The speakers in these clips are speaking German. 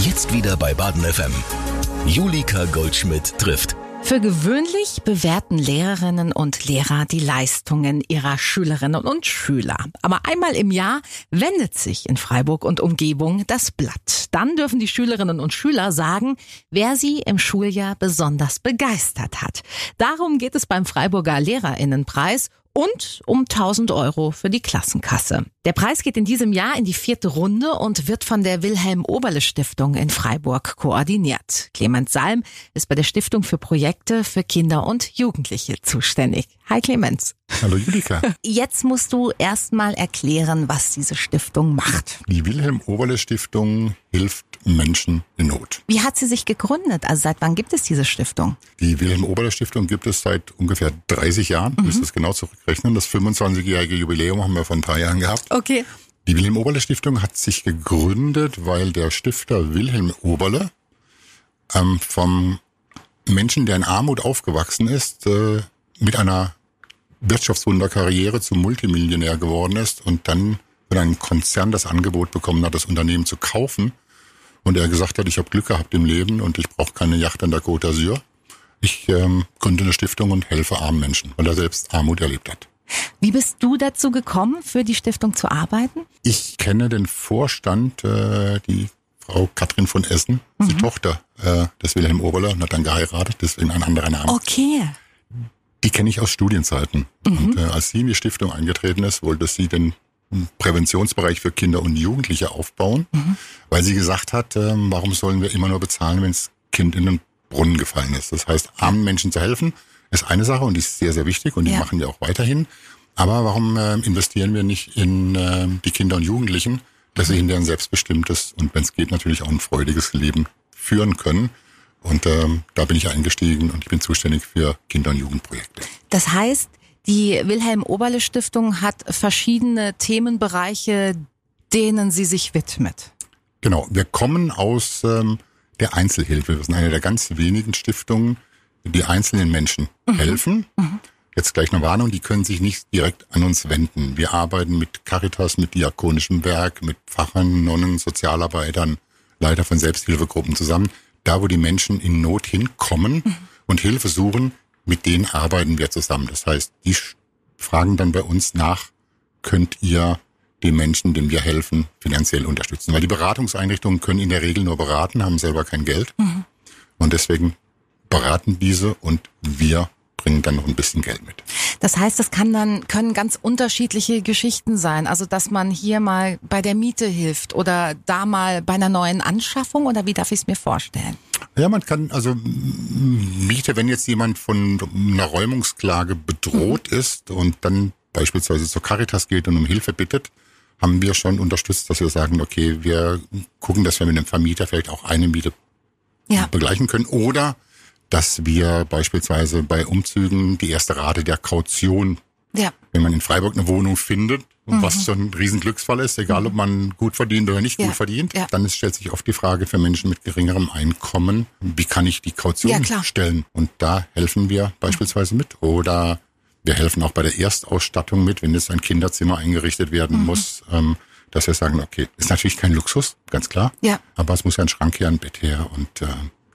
Jetzt wieder bei Baden FM. Julika Goldschmidt trifft. Für gewöhnlich bewerten Lehrerinnen und Lehrer die Leistungen ihrer Schülerinnen und Schüler. Aber einmal im Jahr wendet sich in Freiburg und Umgebung das Blatt. Dann dürfen die Schülerinnen und Schüler sagen, wer sie im Schuljahr besonders begeistert hat. Darum geht es beim Freiburger Lehrerinnenpreis und um 1000 Euro für die Klassenkasse. Der Preis geht in diesem Jahr in die vierte Runde und wird von der Wilhelm Oberle Stiftung in Freiburg koordiniert. Clemens Salm ist bei der Stiftung für Projekte für Kinder und Jugendliche zuständig. Hi Clemens. Hallo Julika. Jetzt musst du erstmal erklären, was diese Stiftung macht. Die Wilhelm Oberle Stiftung hilft Menschen in Not. Wie hat sie sich gegründet? Also seit wann gibt es diese Stiftung? Die Wilhelm Oberle Stiftung gibt es seit ungefähr 30 Jahren. Mhm. Müsste es genau zurückrechnen. Das 25-jährige Jubiläum haben wir vor ein paar Jahren gehabt. Okay. Die Wilhelm Oberle Stiftung hat sich gegründet, weil der Stifter Wilhelm Oberle ähm, vom Menschen, der in Armut aufgewachsen ist, äh, mit einer Wirtschaftswunderkarriere zum Multimillionär geworden ist und dann von einem Konzern das Angebot bekommen hat, das Unternehmen zu kaufen. Und er gesagt hat, ich habe Glück gehabt im Leben und ich brauche keine Yacht an der Côte d'Azur. Ich ähm, gründe eine Stiftung und helfe armen Menschen, weil er selbst Armut erlebt hat. Wie bist du dazu gekommen, für die Stiftung zu arbeiten? Ich kenne den Vorstand, äh, die Frau Katrin von Essen, mhm. die Tochter äh, des Wilhelm Oberle und hat dann geheiratet, deswegen ein anderer Name. Okay. Die kenne ich aus Studienzeiten. Mhm. Und äh, als sie in die Stiftung eingetreten ist, wollte sie den Präventionsbereich für Kinder und Jugendliche aufbauen, mhm. weil sie gesagt hat, äh, warum sollen wir immer nur bezahlen, wenn das Kind in den Brunnen gefallen ist. Das heißt, armen Menschen zu helfen, ist eine Sache und die ist sehr, sehr wichtig und die ja. machen wir auch weiterhin. Aber warum äh, investieren wir nicht in äh, die Kinder und Jugendlichen, dass sie mhm. hinterher ein selbstbestimmtes und wenn es geht natürlich auch ein freudiges Leben führen können? Und ähm, da bin ich eingestiegen und ich bin zuständig für Kinder- und Jugendprojekte. Das heißt, die Wilhelm Oberle Stiftung hat verschiedene Themenbereiche, denen sie sich widmet. Genau, wir kommen aus ähm, der Einzelhilfe. Wir sind eine der ganz wenigen Stiftungen, die einzelnen Menschen mhm. helfen. Mhm. Jetzt gleich eine Warnung, die können sich nicht direkt an uns wenden. Wir arbeiten mit Caritas, mit diakonischem Werk, mit Pfarrern, Nonnen, Sozialarbeitern, Leiter von Selbsthilfegruppen zusammen da wo die Menschen in Not hinkommen mhm. und Hilfe suchen, mit denen arbeiten wir zusammen. Das heißt, die fragen dann bei uns nach, könnt ihr den Menschen, denen wir helfen, finanziell unterstützen. Weil die Beratungseinrichtungen können in der Regel nur beraten, haben selber kein Geld. Mhm. Und deswegen beraten diese und wir bringen dann noch ein bisschen Geld mit. Das heißt, das kann dann, können ganz unterschiedliche Geschichten sein. Also, dass man hier mal bei der Miete hilft oder da mal bei einer neuen Anschaffung oder wie darf ich es mir vorstellen? Ja, man kann, also Miete, wenn jetzt jemand von einer Räumungsklage bedroht mhm. ist und dann beispielsweise zur Caritas geht und um Hilfe bittet, haben wir schon unterstützt, dass wir sagen, okay, wir gucken, dass wir mit dem Vermieter vielleicht auch eine Miete ja. begleichen können oder dass wir beispielsweise bei Umzügen die erste Rate der Kaution, ja. wenn man in Freiburg eine Wohnung findet, mhm. was schon ein Riesenglücksfall ist, egal ob man gut verdient oder nicht ja. gut verdient, ja. dann stellt sich oft die Frage für Menschen mit geringerem Einkommen, wie kann ich die Kaution stellen? Und da helfen wir beispielsweise mit. Oder wir helfen auch bei der Erstausstattung mit, wenn jetzt ein Kinderzimmer eingerichtet werden mhm. muss. Ähm, dass wir sagen, okay, ist natürlich kein Luxus, ganz klar. Ja. Aber es muss ja ein Schrank her, ein Bett her und äh,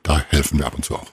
da helfen wir ab und zu auch.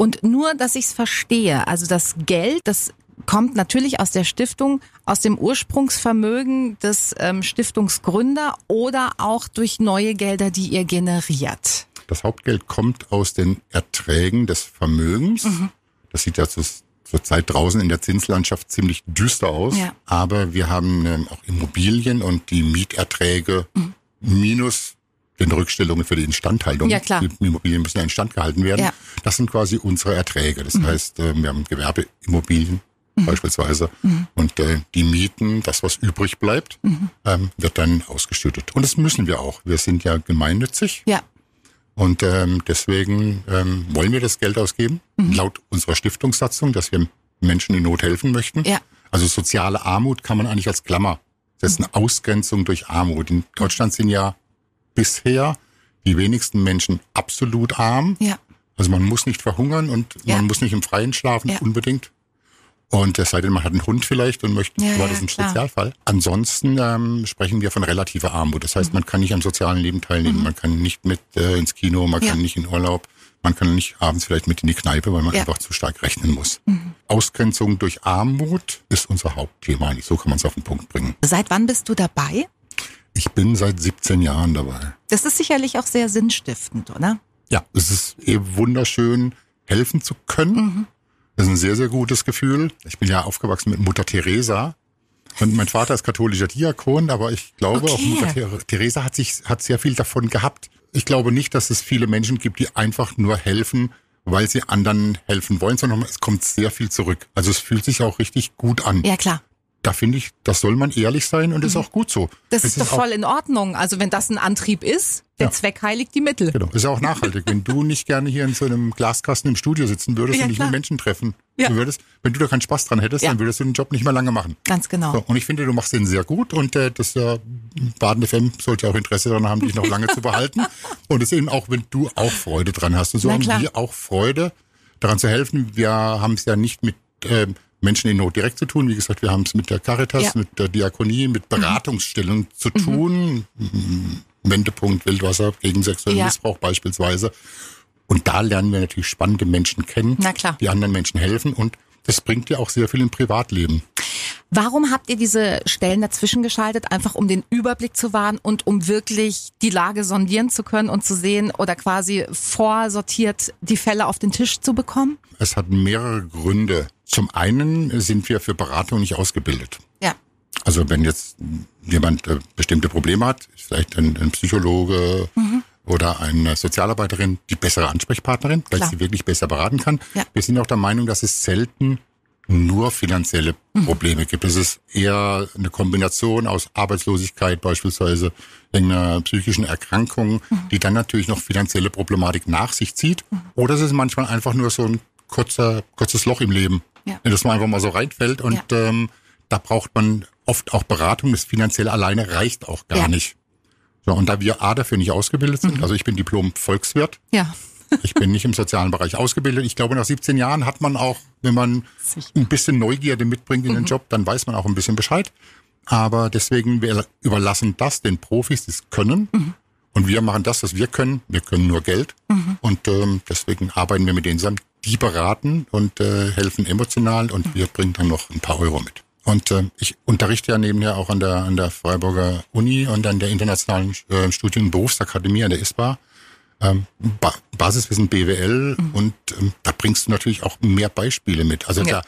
Und nur, dass ich es verstehe, also das Geld, das kommt natürlich aus der Stiftung, aus dem Ursprungsvermögen des ähm, Stiftungsgründer oder auch durch neue Gelder, die ihr generiert. Das Hauptgeld kommt aus den Erträgen des Vermögens. Mhm. Das sieht ja zur, zur Zeit draußen in der Zinslandschaft ziemlich düster aus. Ja. Aber wir haben ähm, auch Immobilien und die Mieterträge mhm. minus den Rückstellungen für die Instandhaltung. Ja, klar. Die Immobilien müssen ja instand gehalten werden. Ja. Das sind quasi unsere Erträge. Das mhm. heißt, äh, wir haben Gewerbeimmobilien mhm. beispielsweise mhm. und äh, die Mieten, das was übrig bleibt, mhm. ähm, wird dann ausgeschüttet. Und das müssen wir auch. Wir sind ja gemeinnützig. Ja. Und ähm, deswegen ähm, wollen wir das Geld ausgeben, mhm. laut unserer Stiftungssatzung, dass wir Menschen in Not helfen möchten. Ja. Also soziale Armut kann man eigentlich als Klammer setzen, mhm. Ausgrenzung durch Armut. In Deutschland sind ja bisher die wenigsten Menschen absolut arm. Ja. Also man muss nicht verhungern und ja. man muss nicht im Freien schlafen ja. unbedingt. Und es sei denn, man hat einen Hund vielleicht und möchte, Ja, war ja, das ein klar. Spezialfall. Ansonsten ähm, sprechen wir von relativer Armut. Das heißt, man kann nicht am sozialen Leben teilnehmen, man kann nicht mit äh, ins Kino, man Mhm. Ja. kann nicht in Urlaub, man kann nicht abends vielleicht mit in die Kneipe, weil man Ja. Mhm. einfach zu stark rechnen muss. Ausgrenzung durch Armut ist unser Hauptthema eigentlich. So kann man es auf den Punkt bringen. Seit wann bist du dabei? Ich bin seit 17 Jahren dabei. Das ist sicherlich auch sehr sinnstiftend, oder? Ja, es ist eh wunderschön, helfen zu können. Das ist ein sehr, sehr gutes Gefühl. Ich bin ja aufgewachsen mit Mutter Teresa. Und mein Vater ist katholischer Diakon, aber ich glaube, Okay. auch Mutter Teresa hat sich, hat sehr viel davon gehabt. Ich glaube nicht, dass es viele Menschen gibt, die einfach nur helfen, weil sie anderen helfen wollen, sondern es kommt sehr viel zurück. Also es fühlt sich auch richtig gut an. Ja, klar. Da finde ich, das soll man ehrlich sein und ist auch gut so. Mhm. Das Es ist doch voll in Ordnung. Also wenn das ein Antrieb ist, der Ja. Zweck heiligt die Mittel. Genau, ist ja auch nachhaltig. Wenn du nicht gerne hier in so einem Glaskasten im Studio sitzen würdest Ja, und nicht klar. mit Menschen treffen Ja. würdest, wenn du da keinen Spaß dran hättest, dann würdest du den Job nicht mehr lange machen. Ganz genau. So, und ich finde, du machst den sehr gut und äh, das äh, Baden FM sollte auch Interesse daran haben, dich noch lange zu behalten. Und es eben auch, wenn du auch Freude dran hast. Und so haben wir auch Freude, daran zu helfen. Wir haben es ja nicht mit ähm, Menschen in Not direkt zu tun. Wie gesagt, wir haben es mit der Caritas, Ja. mit der Diakonie, mit Beratungsstellen zu tun. Wendepunkt Wildwasser gegen sexuellen Ja. Missbrauch beispielsweise. Und da lernen wir natürlich spannende Menschen kennen, Na klar. die anderen Menschen helfen. Und das bringt dir auch sehr viel im Privatleben. Warum habt ihr diese Stellen dazwischen geschaltet? Einfach um den Überblick zu wahren und um wirklich die Lage sondieren zu können und zu sehen oder quasi vorsortiert die Fälle auf den Tisch zu bekommen? Es hat mehrere Gründe. Zum einen sind wir für Beratung nicht ausgebildet. Ja. Also wenn jetzt jemand äh, bestimmte Probleme hat, vielleicht ein, ein Psychologe Mhm. oder eine Sozialarbeiterin die bessere Ansprechpartnerin, weil Klar. sie wirklich besser beraten kann. Ja. Wir sind auch der Meinung, dass es selten nur finanzielle Mhm. Probleme gibt. Es ist eher eine Kombination aus Arbeitslosigkeit beispielsweise, irgendeiner psychischen Erkrankung, Mhm. die dann natürlich noch finanzielle Problematik nach sich zieht. Oder es ist manchmal einfach nur so ein kurzer, kurzes Loch im Leben, Ja. in das man einfach mal so reinfällt und ähm, da braucht man oft auch Beratung. Das finanzielle alleine reicht auch gar Ja. nicht. So, und da wir A dafür nicht ausgebildet sind, also ich bin Diplom-Volkswirt, Ja. ich bin nicht im sozialen Bereich ausgebildet. Ich glaube, nach 17 Jahren hat man auch, wenn man Sicher. ein bisschen Neugierde mitbringt in den Job, dann weiß man auch ein bisschen Bescheid. Aber deswegen, wir überlassen das den Profis, die es können. Und wir machen das, was wir können. Wir können nur Geld. Und ähm, deswegen arbeiten wir mit denen zusammen. Die beraten und äh, helfen emotional und wir bringen dann noch ein paar Euro mit. Und äh, ich unterrichte ja nebenher auch an der, an der Freiburger Uni und an der Internationalen äh, Studien- und Berufsakademie an der ISPA ähm, ba Basiswissen BWL und ähm, da bringst du natürlich auch mehr Beispiele mit. Also Ja. da,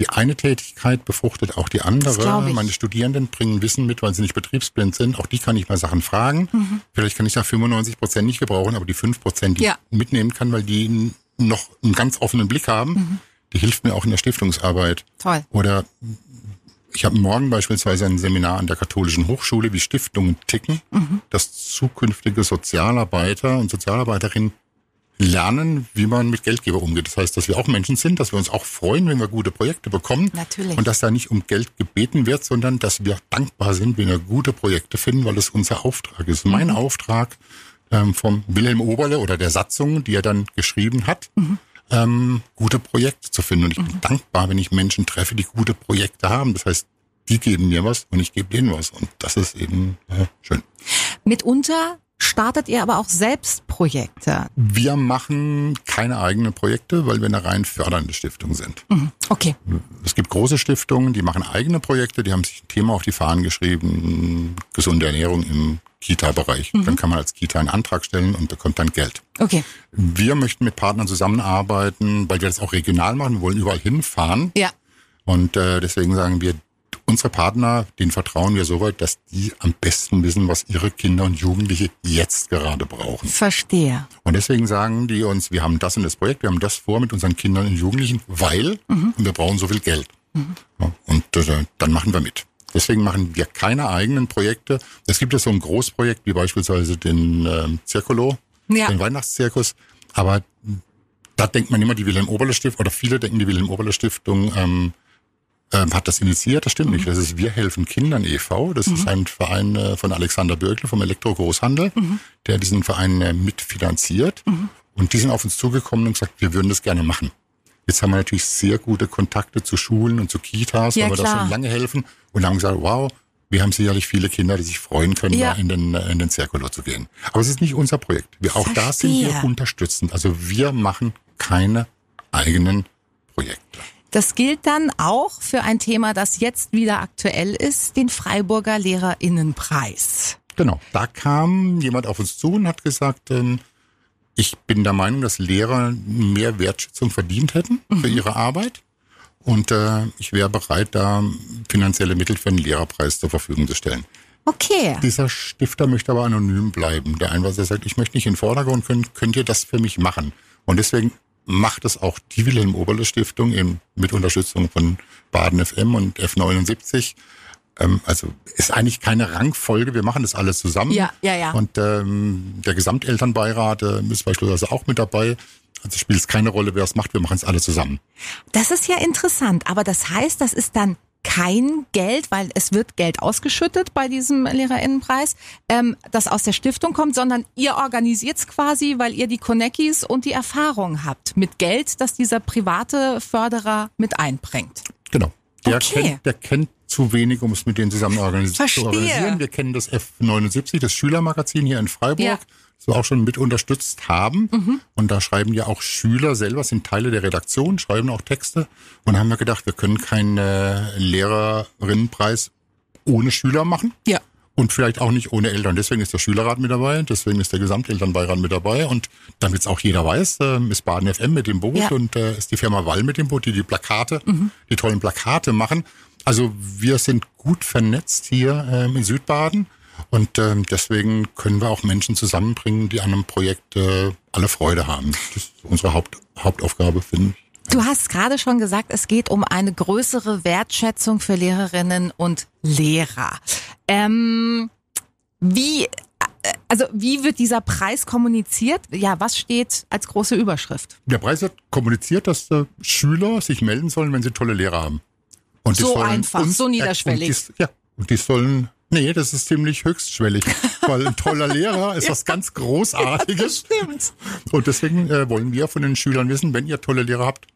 die eine Tätigkeit befruchtet auch die andere. Meine Studierenden bringen Wissen mit, weil sie nicht betriebsblind sind. Auch die kann ich mal Sachen fragen. Vielleicht kann ich da 95 Prozent nicht gebrauchen, aber die 5 Prozent, die Ja. ich mitnehmen kann, weil die noch einen ganz offenen Blick haben, die hilft mir auch in der Stiftungsarbeit. Toll. Oder ich habe morgen beispielsweise ein Seminar an der Katholischen Hochschule, wie Stiftungen ticken, dass zukünftige Sozialarbeiter und Sozialarbeiterinnen lernen, wie man mit Geldgeber umgeht. Das heißt, dass wir auch Menschen sind, dass wir uns auch freuen, wenn wir gute Projekte bekommen. Natürlich. Und dass da nicht um Geld gebeten wird, sondern dass wir dankbar sind, wenn wir gute Projekte finden, weil es unser Auftrag ist. Mein Auftrag ähm, vom Wilhelm Oberle oder der Satzung, die er dann geschrieben hat, ähm, gute Projekte zu finden. Und ich bin dankbar, wenn ich Menschen treffe, die gute Projekte haben. Das heißt, die geben mir was und ich gebe denen was. Und das ist eben äh, schön. Mitunter startet ihr aber auch selbst Projekte. Wir machen keine eigenen Projekte, weil wir eine rein fördernde Stiftung sind. Okay. Es gibt große Stiftungen, die machen eigene Projekte, die haben sich ein Thema auf die Fahnen geschrieben, gesunde Ernährung im Kita-Bereich. Dann kann man als Kita einen Antrag stellen und bekommt dann Geld. Okay. Wir möchten mit Partnern zusammenarbeiten, weil wir das auch regional machen. Wir wollen überall hinfahren. Ja. Und äh, deswegen sagen wir, unsere Partner, denen vertrauen wir so weit, dass die am besten wissen, was ihre Kinder und Jugendliche jetzt gerade brauchen. Verstehe. Und deswegen sagen die uns, wir haben das und das Projekt, wir haben das vor mit unseren Kindern und Jugendlichen, weil wir brauchen so viel Geld. Ja, und äh, dann machen wir mit. Deswegen machen wir keine eigenen Projekte. Es gibt ja so ein Großprojekt wie beispielsweise den ähm, Zirkulo, Ja. den Weihnachtszirkus. Aber da denkt man immer, die Wilhelm Oberle Stiftung, oder viele denken, die Wilhelm Oberle Stiftung ähm, ähm, hat das initiiert. Das stimmt nicht. Das ist Wir helfen Kindern e.V. Das ist ein Verein äh, von Alexander Bürgle vom Elektro-Großhandel, der diesen Verein äh, mitfinanziert. Und die sind auf uns zugekommen und gesagt, wir würden das gerne machen. Jetzt haben wir natürlich sehr gute Kontakte zu Schulen und zu Kitas, Ja, weil wir da klar. schon lange helfen und haben gesagt, wow, wir haben sicherlich viele Kinder, die sich freuen können, Ja. da in den, äh, in den Zirkular zu gehen. Aber es ist nicht unser Projekt. Wir, auch da sind wir Verstehe. unterstützend. Also wir machen keine eigenen Projekte. Das gilt dann auch für ein Thema, das jetzt wieder aktuell ist, den Freiburger Lehrerinnenpreis. Genau. Da kam jemand auf uns zu und hat gesagt, ähm, ich bin der Meinung, dass Lehrer mehr Wertschätzung verdient hätten für ihre Arbeit. Und äh, ich wäre bereit, da finanzielle Mittel für einen Lehrerpreis zur Verfügung zu stellen. Okay. Dieser Stifter möchte aber anonym bleiben. Der Einweis, der sagt, ich möchte nicht in den Vordergrund, könnt, könnt ihr das für mich machen? Und deswegen macht es auch die Wilhelm Oberle Stiftung eben mit Unterstützung von Baden FM und F79. Ähm, also ist eigentlich keine Rangfolge, wir machen das alles zusammen. Ja, ja, ja. Und ähm, der Gesamtelternbeirat äh, ist beispielsweise auch mit dabei. Also spielt es keine Rolle, wer es macht, wir machen es alle zusammen. Das ist ja interessant, aber das heißt, das ist dann kein Geld, weil es wird Geld ausgeschüttet bei diesem Lehrerinnenpreis, ähm, das aus der Stiftung kommt, sondern ihr organisiert es quasi, weil ihr die Konekis und die Erfahrung habt mit Geld, das dieser private Förderer mit einbringt. Genau. Der, Okay. kennt, der kennt zu wenig, um es mit denen zusammen organis Verstehe. zu organisieren. Wir kennen das F79, das Schülermagazin hier in Freiburg, Ja. Mhm. das wir auch schon mit unterstützt haben. Und da schreiben ja auch Schüler selber, sind Teile der Redaktion, schreiben auch Texte. Und da haben wir gedacht, wir können keinen äh, Lehrerinnenpreis ohne Schüler machen. Ja. Und vielleicht auch nicht ohne Eltern. Deswegen ist der Schülerrat mit dabei, deswegen ist der Gesamtelternbeirat mit dabei. Und damit es auch jeder weiß, äh, ist Baden FM mit dem Boot Ja. und äh, ist die Firma Wall mit dem Boot, die die Plakate, die tollen Plakate machen. Also wir sind gut vernetzt hier ähm, in Südbaden. Und ähm, deswegen können wir auch Menschen zusammenbringen, die an einem Projekt äh, alle Freude haben. Das ist unsere Haupt, Hauptaufgabe, finde ich. Du hast gerade schon gesagt, es geht um eine größere Wertschätzung für Lehrerinnen und Lehrer. Ähm, wie, äh, also wie wird dieser Preis kommuniziert? Ja, was steht als große Überschrift? Der Preis wird kommuniziert, dass äh, Schüler sich melden sollen, wenn sie tolle Lehrer haben. Und So einfach, uns- so niederschwellig. Und die, ja, und die sollen, nee, das ist ziemlich höchstschwellig, weil ein toller Lehrer ist was ganz Großartiges. Stimmt. Und deswegen äh, wollen wir von den Schülern wissen, wenn ihr tolle Lehrer habt,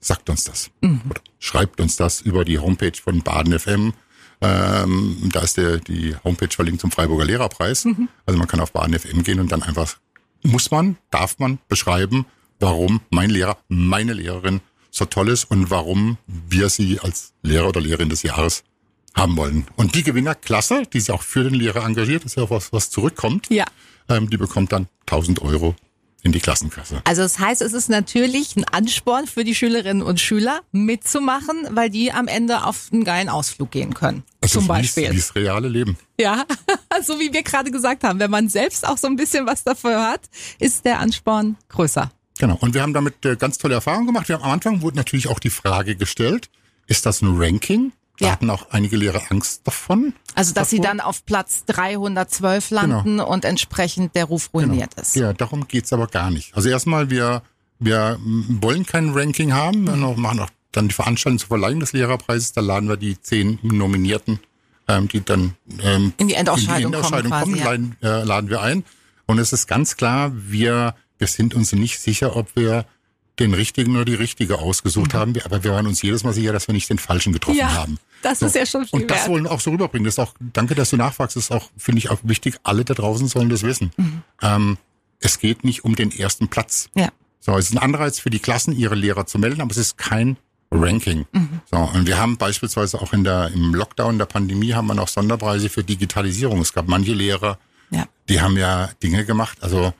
sagt uns das. Mhm. Oder schreibt uns das über die Homepage von Baden FM. Ähm, da ist der, die Homepage verlinkt zum Freiburger Lehrerpreis. Mhm. Also man kann auf Baden FM gehen und dann einfach, muss man, darf man beschreiben, warum mein Lehrer, meine Lehrerin so toll ist und warum wir sie als Lehrer oder Lehrerin des Jahres haben wollen. Und die Gewinnerklasse, die sich auch für den Lehrer engagiert, ist ja auch was, was zurückkommt, Ja. ähm, die bekommt dann 1000 Euro in die Klassenkasse. Also das heißt, es ist natürlich ein Ansporn für die Schülerinnen und Schüler mitzumachen, weil die am Ende auf einen geilen Ausflug gehen können. Also zum wie es- Beispiel. Wie das reale Leben. Ja, so wie wir gerade gesagt haben, wenn man selbst auch so ein bisschen was dafür hat, ist der Ansporn größer. Genau. Und wir haben damit äh, ganz tolle Erfahrungen gemacht. Wir haben am Anfang wurde natürlich auch die Frage gestellt, ist das ein Ranking? Da Ja. hatten auch einige Lehrer Angst davon. Also, dass sie davor. dann auf Platz 312 landen und entsprechend der Ruf ruiniert ist. Ja, darum geht's aber gar nicht. Also erstmal, wir, wir wollen kein Ranking haben. Wir machen auch dann die Veranstaltung zur Verleihung des Lehrerpreises. Da laden wir die zehn Nominierten, ähm, die dann ähm, In die Endausscheidung in die Endausscheidung kommen kommen, quasi, ja. laden, äh, laden wir ein. Und es ist ganz klar, wir, wir sind uns nicht sicher, ob wir den richtigen oder die richtige ausgesucht haben. Wir- Aber wir waren uns jedes Mal sicher, dass wir nicht den falschen getroffen Mhm. Ja, haben. das ist ja schon viel Und das wert. wollen wir auch so rüberbringen. Das ist auch, danke, dass du nachfragst. Das ist auch, finde ich, auch wichtig. Alle da draußen sollen das wissen. Mhm. Ähm, es geht nicht um den ersten Platz. Ja. So, es ist ein Anreiz für die Klassen, ihre Lehrer zu melden, aber es ist kein Ranking. So, und wir haben beispielsweise auch in der, im Lockdown der Pandemie haben wir noch Sonderpreise für Digitalisierung. Es gab manche Lehrer, Ja. die haben ja Dinge gemacht, also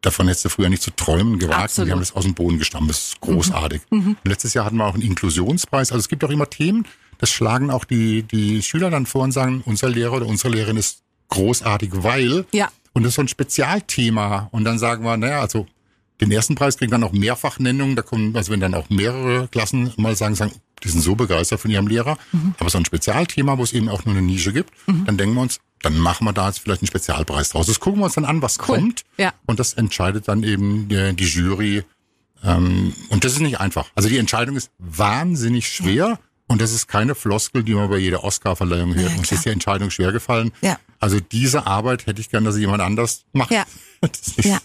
davon hättest du früher nicht zu träumen gewagt. Absolut. Und die haben das aus dem Boden gestammt. Das ist großartig. Und letztes Jahr hatten wir auch einen Inklusionspreis. Also es gibt auch immer Themen, das schlagen auch die, die Schüler dann vor und sagen, unser Lehrer oder unsere Lehrerin ist großartig, weil. Ja. Und das ist so ein Spezialthema. Und dann sagen wir, naja, also den ersten Preis kriegen dann auch Mehrfachnennungen. Da kommen, also wenn dann auch mehrere Klassen mal sagen, sagen, die sind so begeistert von ihrem Lehrer. Aber so ein Spezialthema, wo es eben auch nur eine Nische gibt, dann denken wir uns, dann machen wir da jetzt vielleicht einen Spezialpreis draus. Das gucken wir uns dann an, was Cool. kommt. Ja. Und das entscheidet dann eben die, die Jury. Ähm, und das ist nicht einfach. Also die Entscheidung ist wahnsinnig schwer. Und das ist keine Floskel, die man bei jeder Oscar-Verleihung hört. Ja, Uns ist die Entscheidung schwer gefallen. Ja. Also diese Arbeit hätte ich gern, dass jemand anders macht. Ja. Ja.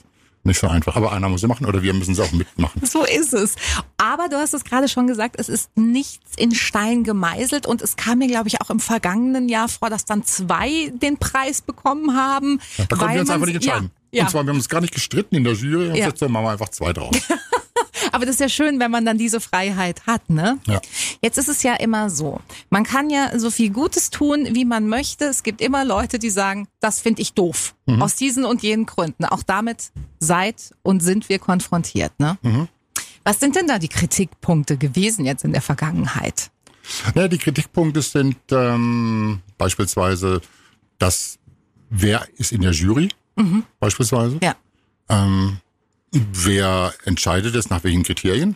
Nicht so einfach. Aber einer muss sie machen oder wir müssen sie auch mitmachen. So ist es. Aber du hast es gerade schon gesagt, es ist nichts in Stein gemeißelt und es kam mir, glaube ich, auch im vergangenen Jahr vor, dass dann zwei den Preis bekommen haben. Ja, da konnten wir uns einfach nicht entscheiden. Ja, ja. Und zwar, wir haben uns gar nicht gestritten in der Jury und Ja. jetzt machen wir einfach zwei draus. Aber das ist ja schön, wenn man dann diese Freiheit hat, ne? Ja. Jetzt ist es ja immer so. Man kann ja so viel Gutes tun, wie man möchte. Es gibt immer Leute, die sagen, das finde ich doof. Mhm. Aus diesen und jenen Gründen. Auch damit seid und sind wir konfrontiert, ne? Mhm. Was sind denn da die Kritikpunkte gewesen jetzt in der Vergangenheit? Ja, die Kritikpunkte sind ähm, beispielsweise, dass wer ist in der Jury, beispielsweise. Ja. Ähm, wer entscheidet es, nach welchen Kriterien?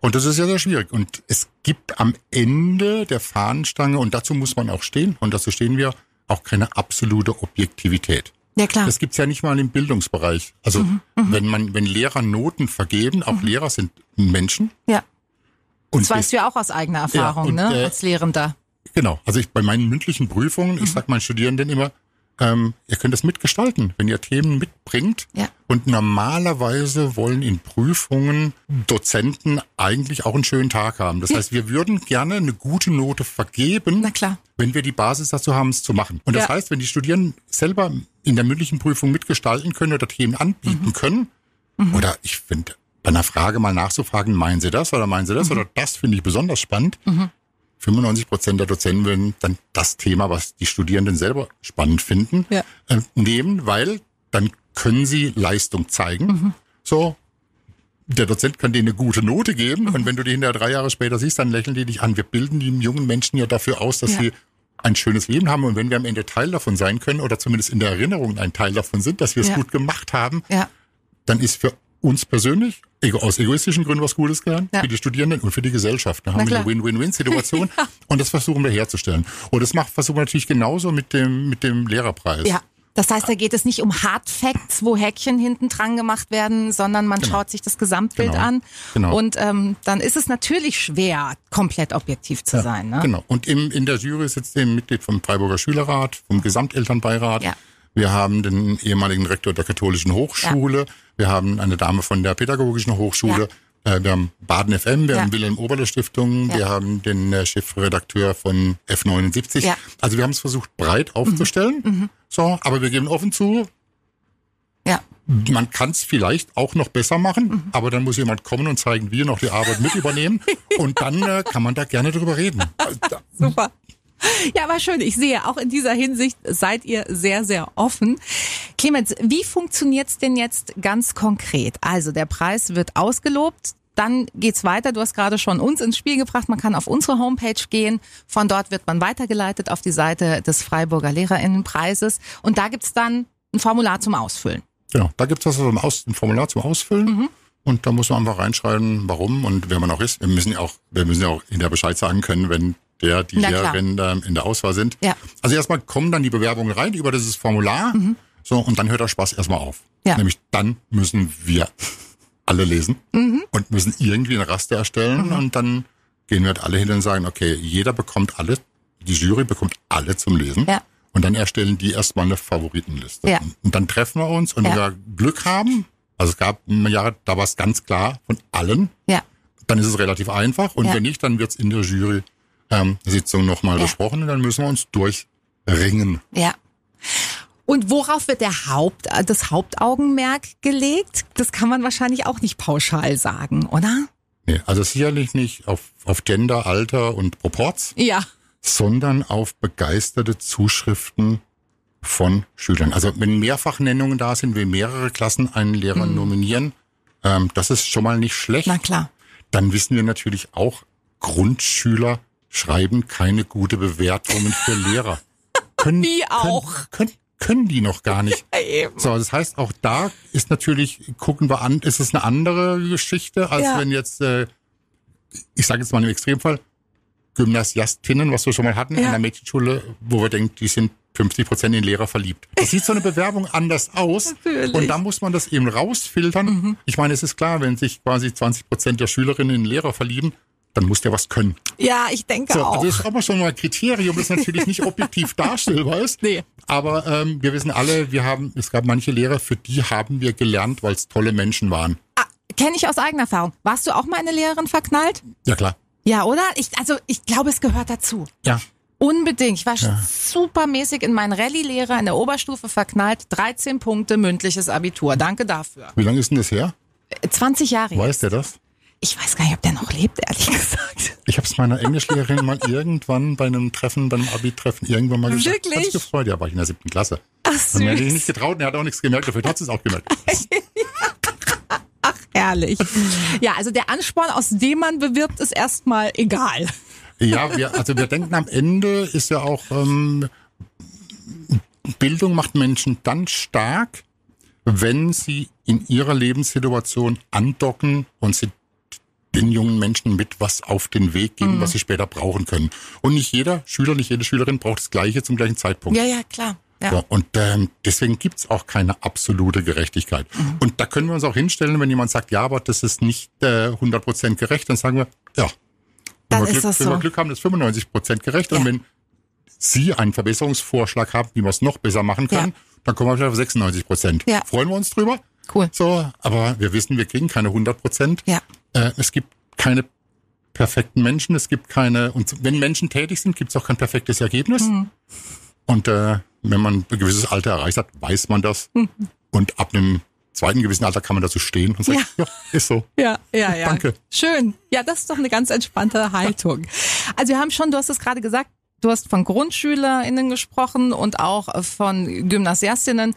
Und das ist ja sehr schwierig. Und es gibt am Ende der Fahnenstange, und dazu muss man auch stehen, und dazu stehen wir, auch keine absolute Objektivität. Ja, klar. Das gibt's ja nicht mal im Bildungsbereich. Also wenn man, wenn Lehrer Noten vergeben, auch Lehrer sind Menschen. ja. Und Das weißt du ja auch aus eigener Erfahrung, und, ne? äh, Als Lehrender. Genau. Also ich bei meinen mündlichen Prüfungen, Mhm. ich sag meinen Studierenden immer, ähm, ihr könnt das mitgestalten, wenn ihr Themen mitbringt. Ja. Und normalerweise wollen in Prüfungen Dozenten eigentlich auch einen schönen Tag haben. Das heißt, wir würden gerne eine gute Note vergeben, Na klar. wenn wir die Basis dazu haben, es zu machen. Und das Ja. heißt, wenn die Studierenden selber in der mündlichen Prüfung mitgestalten können oder Themen anbieten Mhm. können, oder ich finde, bei einer Frage mal nachzufragen, meinen Sie das oder meinen Sie Mhm. das oder das finde ich besonders spannend. 95 Prozent der Dozenten würden dann das Thema, was die Studierenden selber spannend finden, Ja. äh, nehmen, weil dann können sie Leistung zeigen. Mhm. So, der Dozent kann denen eine gute Note geben Mhm. und wenn du die hinterher drei Jahre später siehst, dann lächeln die dich an. Wir bilden die jungen Menschen ja dafür aus, dass Ja. sie ein schönes Leben haben und wenn wir am Ende Teil davon sein können oder zumindest in der Erinnerung ein Teil davon sind, dass wir es Ja. gut gemacht haben, Ja. dann ist für uns persönlich, aus egoistischen Gründen was Gutes getan, Ja. für die Studierenden und für die Gesellschaft. Da haben wir eine Win-Win-Win-Situation und das versuchen wir herzustellen. Und das macht, versuchen wir natürlich genauso mit dem, mit dem Lehrerpreis. Ja. Das heißt, da geht es nicht um Hard Facts, wo Häkchen hinten dran gemacht werden, sondern man schaut sich das Gesamtbild Genau. an. Genau. Und ähm, dann ist es natürlich schwer, komplett objektiv zu sein. Ne? Genau. Und im, in der Jury sitzt ein Mitglied vom Freiburger Schülerrat, vom Gesamtelternbeirat. Ja. Wir haben den ehemaligen Rektor der Katholischen Hochschule. Wir haben eine Dame von der Pädagogischen Hochschule. Äh, Wir haben Baden FM, wir Ja. haben Wilhelm Oberle Stiftung, Ja. wir haben den äh, Chefredakteur von F79. Ja. Mhm. Also wir haben es versucht, breit aufzustellen. So, aber wir geben offen zu, Ja. man kann es vielleicht auch noch besser machen, Mhm. aber dann muss jemand kommen und zeigen, wie er noch die Arbeit mit übernehmen. Und dann äh, kann man da gerne drüber reden. Äh, Super. Ja, aber schön. Ich sehe, auch in dieser Hinsicht seid ihr sehr, sehr offen. Clemens, wie funktioniert's denn jetzt ganz konkret? Also der Preis wird ausgelobt. Dann geht's weiter. Du hast gerade schon uns ins Spiel gebracht. Man kann auf unsere Homepage gehen. Von dort wird man weitergeleitet auf die Seite des Freiburger Lehrerinnenpreises. Und da gibt's dann ein Formular zum Ausfüllen. Genau, da gibt es also ein, Aus, ein Formular zum Ausfüllen. Mhm. Und da muss man einfach reinschreiben, warum und wer man auch ist. Wir müssen ja auch, wir müssen ja auch hinterher Bescheid sagen können, wenn der, die Na klar. Lehrerin ähm, in der Auswahl sind. Ja. Also erstmal kommen dann die Bewerbungen rein über dieses Formular. So, und dann hört der Spaß erstmal auf. Mhm. Ja. Nämlich dann müssen wir alle lesen Mhm. und müssen irgendwie eine Raste erstellen und dann gehen wir halt alle hin und sagen, okay, jeder bekommt alle, die Jury bekommt alle zum Lesen. Ja. Und dann erstellen die erstmal eine Favoritenliste. Ja. Und dann treffen wir uns und Ja. wenn wir Glück haben, also es gab Jahre, da war es ganz klar von allen, Ja. dann ist es relativ einfach. Und Ja. wenn nicht, dann wird es in der Jury ähm, Sitzung nochmal Ja. besprochen und dann müssen wir uns durchringen. Ja. Und worauf wird der Haupt, äh, das Hauptaugenmerk gelegt? Das kann man wahrscheinlich auch nicht pauschal sagen, oder? Nee, also sicherlich nicht auf, auf Gender, Alter und Proports, Ja. sondern auf begeisterte Zuschriften von Schülern. Also wenn Mehrfachnennungen da sind, wenn mehrere Klassen einen Lehrer nominieren, ähm, das ist schon mal nicht schlecht. Na klar. Dann wissen wir natürlich auch, Grundschüler schreiben keine gute Bewertungen für Lehrer. Können, Wie auch. Können, können, können die noch gar nicht. Eben. So, das heißt, auch da ist natürlich, gucken wir an, ist es eine andere Geschichte, als Ja. wenn jetzt, äh, ich sage jetzt mal im Extremfall, Gymnasiastinnen, was wir schon mal hatten Ja. in der Mädchenschule, wo wir denken, die sind 50 Prozent in Lehrer verliebt. Das sieht so eine Bewerbung anders aus. Natürlich. Mhm. Und da muss man das eben rausfiltern. Ich meine, es ist klar, wenn sich quasi 20 Prozent der Schülerinnen in Lehrer verlieben, dann muss der was können. Ja, ich denke So, auch. also das ist aber schon mal ein Kriterium, das natürlich nicht objektiv darstellbar ist. Nee. Aber ähm, wir wissen alle, wir haben, es gab manche Lehrer, für die haben wir gelernt, weil es tolle Menschen waren. ah, Kenne ich aus eigener Erfahrung. Warst du auch mal eine Lehrerin verknallt? Ja klar. Ja, oder? Ich, also ich glaube, es gehört dazu. Ja. Unbedingt. Ich war supermäßig in meinen Rallye-Lehrer in der Oberstufe verknallt. 13 Punkte mündliches Abitur. Danke dafür. Wie lange ist denn das her? Äh, 20 Jahre Weiß der das? Ich weiß gar nicht, ob der noch lebt, ehrlich gesagt. Ich habe es meiner Englischlehrerin mal irgendwann bei einem Treffen, bei einem Abi-Treffen irgendwann mal gesagt. Wirklich? Hat sich gefreut, ja, war ich in der siebten Klasse. Ach, Und er hat sich süß. nicht getraut er hat auch nichts gemerkt, dafür hat es auch gemerkt. Herrlich. Ja, also der Ansporn, aus dem man bewirbt, ist erstmal egal. Ja, wir, also wir denken am Ende ist ja auch, ähm, Bildung macht Menschen dann stark, wenn sie in ihrer Lebenssituation andocken und sie den jungen Menschen mit was auf den Weg geben, was sie später brauchen können. Und nicht jeder Schüler, nicht jede Schülerin braucht das Gleiche zum gleichen Zeitpunkt. Ja, ja, klar. Ja. So, und ähm, deswegen gibt's auch keine absolute Gerechtigkeit. Mhm. Und da können wir uns auch hinstellen, wenn jemand sagt, ja, aber das ist nicht äh, 100% gerecht, dann sagen wir, ja, wenn, Dann wir ist Glück, das wenn wir so. Glück haben, ist 95% gerecht. Ja. Und wenn Sie einen Verbesserungsvorschlag haben, wie wir es noch besser machen können, dann kommen wir auf 96%. Ja. Freuen wir uns drüber. Cool. So, aber wir wissen, wir kriegen keine 100%. Ja. Äh, es gibt keine perfekten Menschen, es gibt keine, und wenn Menschen tätig sind, gibt es auch kein perfektes Ergebnis. Mhm. Und äh, wenn man ein gewisses Alter erreicht hat, weiß man das. Mhm. Und ab einem zweiten gewissen Alter kann man dazu stehen und sagen, ja, ist so. Ja, ja, ja. Danke. Schön. Ja, das ist doch eine ganz entspannte Haltung. Also wir haben schon, du hast es gerade gesagt, du hast von GrundschülerInnen gesprochen und auch von Gymnasiastinnen.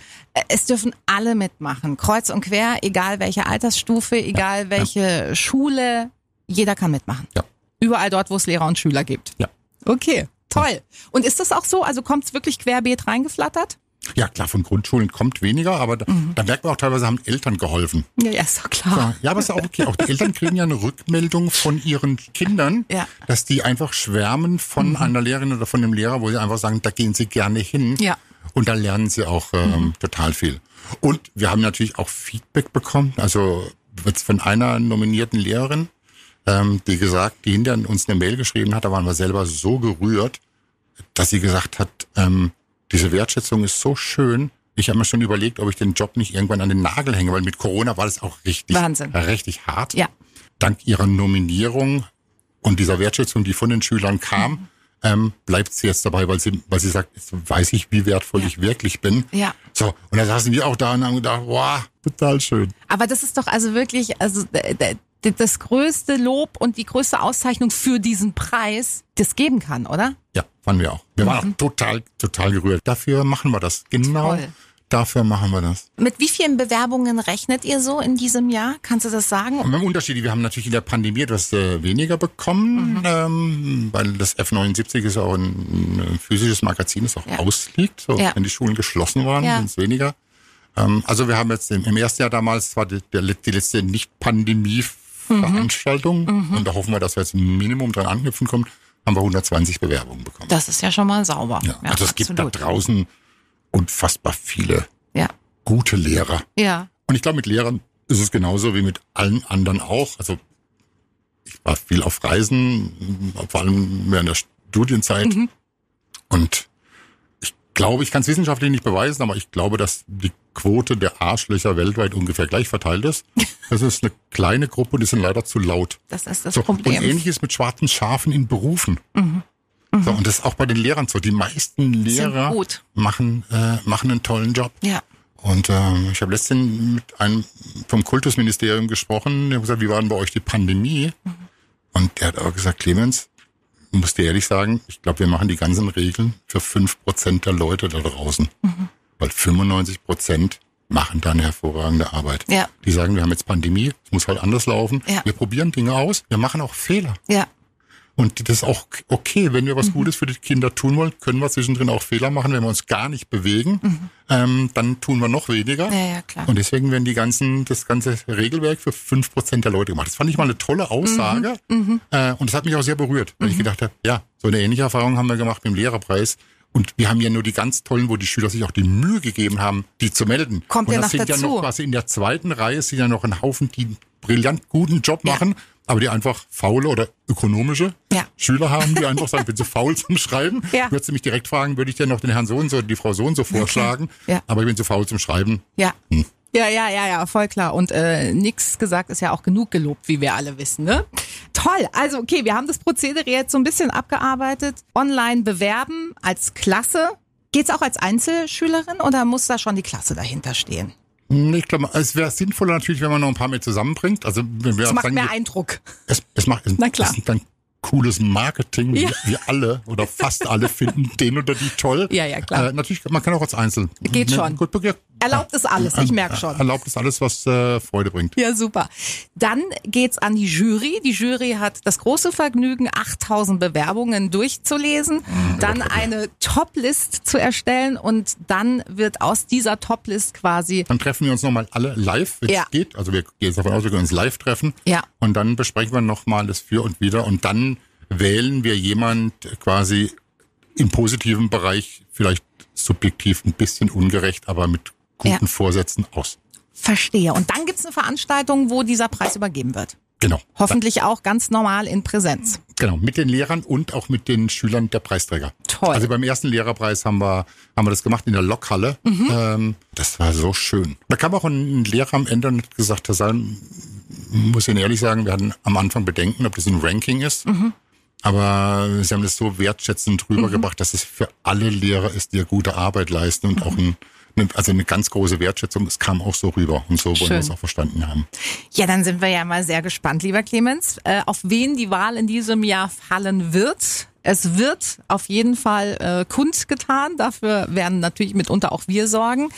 Es dürfen alle mitmachen. Kreuz und quer, egal welche Altersstufe, egal welche Schule, jeder kann mitmachen. Ja. Überall dort, wo es Lehrer und Schüler gibt. Ja. Okay, toll. Und ist das auch so? Also kommt es wirklich querbeet reingeflattert? Ja, klar, von Grundschulen kommt weniger, aber da, Mhm. da merkt man auch teilweise, haben Eltern geholfen. Ja, ja, ist doch klar. Ja, aber ist auch okay. Auch die Eltern kriegen ja eine Rückmeldung von ihren Kindern, Ja. Mhm. dass die einfach schwärmen von einer Lehrerin oder von dem Lehrer, wo sie einfach sagen, da gehen sie gerne hin. Ja. Und da lernen sie auch ähm, total viel. Und wir haben natürlich auch Feedback bekommen, also jetzt von einer nominierten Lehrerin, ähm, die gesagt, die hinter uns eine Mail geschrieben hat, da waren wir selber so gerührt, dass sie gesagt hat, ähm, diese Wertschätzung ist so schön. Ich habe mir schon überlegt, ob ich den Job nicht irgendwann an den Nagel hänge, weil mit Corona war das auch richtig, Wahnsinn. richtig hart. Ja. Dank ihrer Nominierung und dieser Wertschätzung, die von den Schülern kam, ähm, bleibt sie jetzt dabei, weil sie, weil sie sagt, jetzt weiß ich, wie wertvoll ich wirklich bin. Ja. So, und da saßen wir auch da und haben gedacht, wow, total schön. Aber das ist doch also wirklich, also das größte Lob und die größte Auszeichnung für diesen Preis, das geben kann, oder? Ja, fanden wir auch. Wir waren auch total, total gerührt. Dafür machen wir das. Genau Toll. dafür machen wir das. Mit wie vielen Bewerbungen rechnet ihr so in diesem Jahr? Kannst du das sagen? Wir haben Unterschiede. Wir haben natürlich in der Pandemie etwas äh, weniger bekommen, ähm, weil das F79 ist auch ein, ein physisches Magazin, das auch Ja. ausliegt. So, Ja. Wenn die Schulen geschlossen waren, Ja. sind es weniger. Ähm, also wir haben jetzt im, im ersten Jahr damals, das war die, der, die letzte Nicht-Pandemie-Veranstaltung und da hoffen wir, dass wir jetzt ein Minimum dran anknüpfen kommen, haben wir 120 Bewerbungen bekommen. Das ist ja schon mal sauber. Ja. also es gibt da absolut. draußen unfassbar viele Ja. gute Lehrer. Ja. Und ich glaube, mit Lehrern ist es genauso wie mit allen anderen auch. Also ich war viel auf Reisen, vor allem während der Studienzeit. Und ich glaube, ich kann es wissenschaftlich nicht beweisen, aber ich glaube, dass die Quote der Arschlöcher weltweit ungefähr gleich verteilt ist. Das ist eine kleine Gruppe und die sind leider zu laut. Das ist das So, und Problem. ähnliches mit schwarzen Schafen in Berufen. So, und das ist auch bei den Lehrern so. Die meisten Lehrer machen, äh, machen einen tollen Job. Ja. Und ähm, ich habe letztens mit einem vom Kultusministerium gesprochen, der hat gesagt, wie war denn bei euch die Pandemie? Und der hat auch gesagt, Clemens, ich muss dir ehrlich sagen, ich glaube, wir machen die ganzen Regeln für fünf Prozent der Leute da draußen. Weil 95 Prozent machen da eine hervorragende Arbeit. Ja. Die sagen, wir haben jetzt Pandemie, es muss halt anders laufen. Ja. Wir probieren Dinge aus, wir machen auch Fehler. Ja. Und das ist auch okay, wenn wir was Gutes für die Kinder tun wollen, können wir zwischendrin auch Fehler machen, wenn wir uns gar nicht bewegen, ähm, dann tun wir noch weniger. Ja, ja, klar. Und deswegen werden die ganzen, das ganze Regelwerk für fünf Prozent der Leute gemacht. Das fand ich mal eine tolle Aussage. Äh, und das hat mich auch sehr berührt, weil ich gedacht habe, ja, so eine ähnliche Erfahrung haben wir gemacht mit dem Lehrerpreis. Und wir haben ja nur die ganz tollen, wo die Schüler sich auch die Mühe gegeben haben, die zu melden. Kommt und ja das noch sind dazu. ja noch quasi in der zweiten Reihe sind ja noch ein Haufen, die einen brillant guten Job Ja. Aber die einfach faule oder ökonomische Ja. Schüler haben, die einfach sagen, ich bin zu faul zum Schreiben. Ja. Würdest du mich direkt fragen, würde ich dir noch den Herrn so und so, die Frau so und so vorschlagen, Ja. aber ich bin zu faul zum Schreiben. Ja. Hm. Ja, ja, ja, ja, voll klar. Und äh, nix gesagt ist ja auch genug gelobt, wie wir alle wissen, ne? Toll. Also, okay, wir haben das Prozedere jetzt so ein bisschen abgearbeitet. Online bewerben als Klasse. Geht's auch als Einzelschülerin oder muss da schon die Klasse dahinter stehen? Ich glaube, es wäre sinnvoller natürlich, wenn man noch ein paar mehr zusammenbringt. Also wenn wir Das macht sagen, mehr Eindruck. es, es macht Na klar. Es ist dann cooles Marketing. Ja. Wir, wir alle oder fast alle finden den oder die toll. Ja, ja, klar. Äh, natürlich, man kann auch als Einzel. Geht schon. Gut, ja, Erlaubt ist alles, ich merk schon. Erlaubt ist alles, was äh, Freude bringt. Ja, super. Dann geht's an die Jury. Die Jury hat das große Vergnügen, 8000 Bewerbungen durchzulesen, dann eine Top-List zu erstellen und dann wird aus dieser Top-List quasi Dann treffen wir uns nochmal alle live, wenn es Ja. geht. Also wir gehen jetzt davon aus, wir können uns live treffen. Ja. Und dann besprechen wir nochmal das Für und Wider. Und dann wählen wir jemand quasi im positiven Bereich, vielleicht subjektiv ein bisschen ungerecht, aber mit guten Ja. Vorsätzen aus. verstehe. Und dann gibt's eine Veranstaltung, wo dieser Preis übergeben wird. Genau. Hoffentlich auch ganz normal in Präsenz. Genau, mit den Lehrern und auch mit den Schülern der Preisträger. Toll. Also beim ersten Lehrerpreis haben wir, haben wir das gemacht in der Lokhalle. Ähm, das war so schön. Da kam auch ein Lehrer am Ende und hat gesagt, Herr Salm, muss Ihnen ehrlich sagen, wir hatten am Anfang Bedenken, ob das ein Ranking ist. Aber Sie haben das so wertschätzend rübergebracht, dass es für alle Lehrer ist, die gute Arbeit leisten und auch ein, also eine ganz große Wertschätzung. Es kam auch so rüber und so wollen wir es auch verstanden haben. Ja, dann sind wir ja mal sehr gespannt, lieber Clemens, äh, auf wen die Wahl in diesem Jahr fallen wird. Es wird auf jeden Fall äh, kundgetan. Dafür werden natürlich mitunter auch wir sorgen.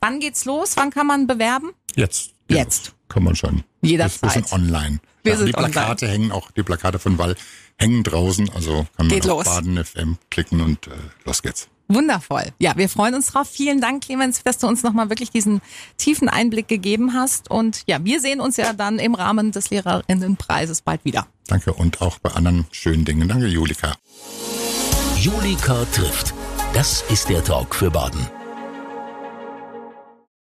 Wann geht's los? Wann kann man bewerben? Jetzt. Jetzt. Kann man schon. Jederzeit. Wir sind online. Wir ja, sind die Plakate hängen auch, die Plakate von Wall hängen draußen, also kann man Geht auf los. Baden FM klicken und äh, los geht's. Wundervoll. Ja, wir freuen uns drauf. Vielen Dank, Clemens, dass du uns nochmal wirklich diesen tiefen Einblick gegeben hast. Und ja, wir sehen uns ja dann im Rahmen des Lehrerinnenpreises bald wieder. Danke und auch bei anderen schönen Dingen. Danke, Julika. Julika trifft. Das ist der Talk für Baden.